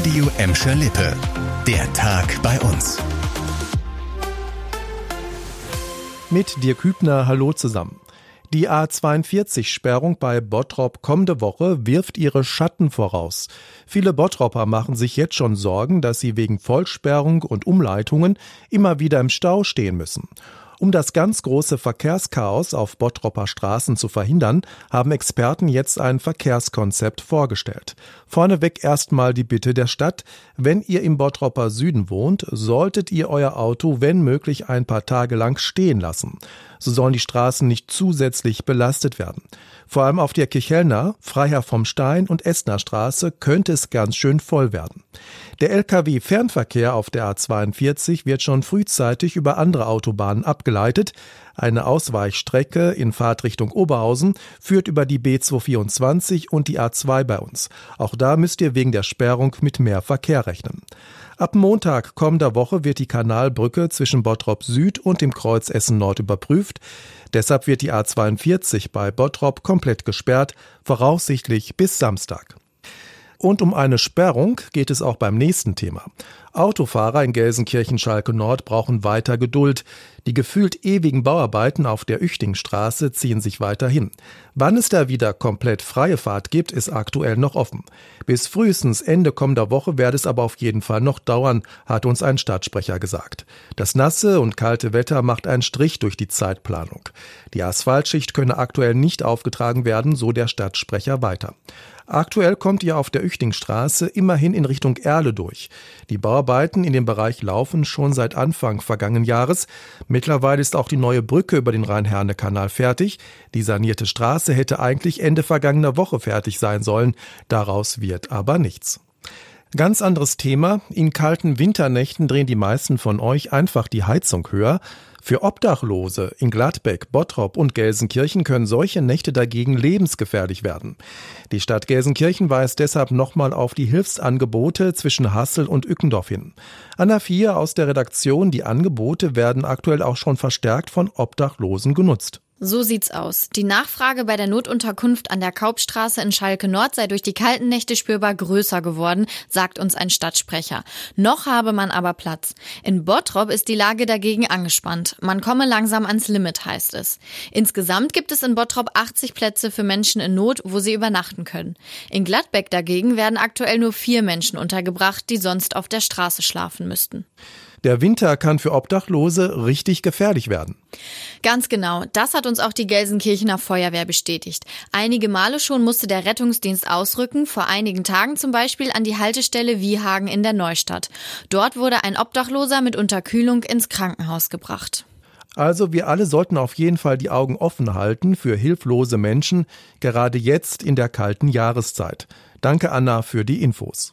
Radio Emscher Lippe. Der Tag bei uns. Mit dir Kübner, hallo zusammen. Die A42-Sperrung bei Bottrop kommende Woche wirft ihre Schatten voraus. Viele Bottropper machen sich jetzt schon Sorgen, dass sie wegen Vollsperrung und Umleitungen immer wieder im Stau stehen müssen. Um das ganz große Verkehrschaos auf Bottropper Straßen zu verhindern, haben Experten jetzt ein Verkehrskonzept vorgestellt. Vorneweg erstmal die Bitte der Stadt, wenn ihr im Bottropper Süden wohnt, solltet ihr euer Auto, wenn möglich, ein paar Tage lang stehen lassen. So sollen die Straßen nicht zusätzlich belastet werden. Vor allem auf der Kirchhellner, Freiherr vom Stein und Essener Straße könnte es ganz schön voll werden. Der Lkw-Fernverkehr auf der A42 wird schon frühzeitig über andere Autobahnen abgeleitet. Eine Ausweichstrecke in Fahrtrichtung Oberhausen führt über die B224 und die A2 bei uns. Auch da müsst ihr wegen der Sperrung mit mehr Verkehr rechnen. Ab Montag kommender Woche wird die Kanalbrücke zwischen Bottrop Süd und dem Kreuz Essen Nord überprüft. Deshalb wird die A42 bei Bottrop komplett gesperrt, voraussichtlich bis Samstag. Und um eine Sperrung geht es auch beim nächsten Thema. Autofahrer in Gelsenkirchen-Schalke Nord brauchen weiter Geduld. Die gefühlt ewigen Bauarbeiten auf der Üchtingstraße ziehen sich weiter hin. Wann es da wieder komplett freie Fahrt gibt, ist aktuell noch offen. Bis frühestens Ende kommender Woche werde es aber auf jeden Fall noch dauern, hat uns ein Stadtsprecher gesagt. Das nasse und kalte Wetter macht einen Strich durch die Zeitplanung. Die Asphaltschicht könne aktuell nicht aufgetragen werden, so der Stadtsprecher weiter. Aktuell kommt ihr auf der Üchtingstraße immerhin in Richtung Erle durch. Die Bauarbeiten in dem Bereich laufen schon seit Anfang vergangenen Jahres. Mittlerweile ist auch die neue Brücke über den Rhein-Herne-Kanal fertig. Die sanierte Straße hätte eigentlich Ende vergangener Woche fertig sein sollen. Daraus wird aber nichts. Ganz anderes Thema. In kalten Winternächten drehen die meisten von euch einfach die Heizung höher. Für Obdachlose in Gladbeck, Bottrop und Gelsenkirchen können solche Nächte dagegen lebensgefährlich werden. Die Stadt Gelsenkirchen weist deshalb nochmal auf die Hilfsangebote zwischen Hassel und Ückendorf hin. Anna Vier aus der Redaktion, die Angebote werden aktuell auch schon verstärkt von Obdachlosen genutzt. So sieht's aus. Die Nachfrage bei der Notunterkunft an der Kaupstraße in Schalke Nord sei durch die kalten Nächte spürbar größer geworden, sagt uns ein Stadtsprecher. Noch habe man aber Platz. In Bottrop ist die Lage dagegen angespannt. Man komme langsam ans Limit, heißt es. Insgesamt gibt es in Bottrop 80 Plätze für Menschen in Not, wo sie übernachten können. In Gladbeck dagegen werden aktuell nur vier Menschen untergebracht, die sonst auf der Straße schlafen müssten. Der Winter kann für Obdachlose richtig gefährlich werden. Ganz genau. Das hat uns auch die Gelsenkirchener Feuerwehr bestätigt. Einige Male schon musste der Rettungsdienst ausrücken, vor einigen Tagen zum Beispiel an die Haltestelle Wiehagen in der Neustadt. Dort wurde ein Obdachloser mit Unterkühlung ins Krankenhaus gebracht. Also wir alle sollten auf jeden Fall die Augen offen halten für hilflose Menschen, gerade jetzt in der kalten Jahreszeit. Danke Anna für die Infos.